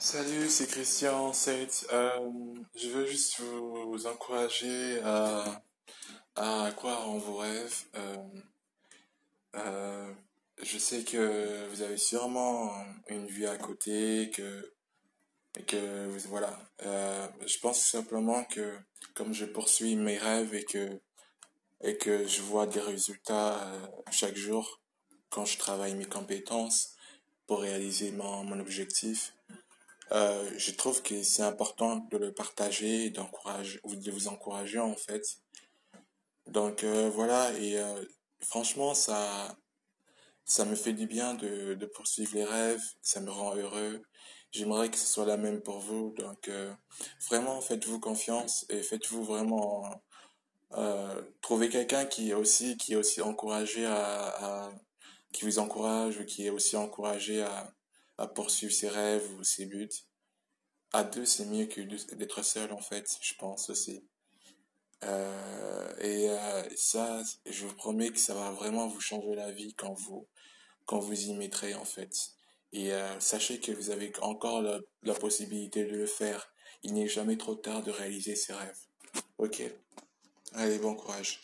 Salut, c'est Christian Seth. Euh, je veux juste vous, encourager à, croire en vos rêves. Euh, euh, je sais que vous avez sûrement une vie à côté, que, que voilà. Euh, je pense simplement que comme je poursuis mes rêves et que, je vois des résultats chaque jour quand je travaille mes compétences pour réaliser mon objectif, euh, je trouve que c'est important de le partager d'encourager, ou de vous encourager en fait. Donc euh, voilà, et euh, franchement, ça, ça me fait du bien de, de poursuivre les rêves, ça me rend heureux. J'aimerais que ce soit la même pour vous. Donc euh, vraiment, faites-vous confiance et faites-vous vraiment euh, trouver quelqu'un qui est aussi, qui est aussi encouragé à, à- qui vous encourage ou qui est aussi encouragé à, à poursuivre ses rêves ou ses buts. À deux, c'est mieux que d'être seul, en fait, je pense aussi. Euh, et euh, ça, je vous promets que ça va vraiment vous changer la vie quand vous, quand vous y mettrez, en fait. Et euh, sachez que vous avez encore la, la possibilité de le faire. Il n'est jamais trop tard de réaliser ses rêves. Ok? Allez, bon courage.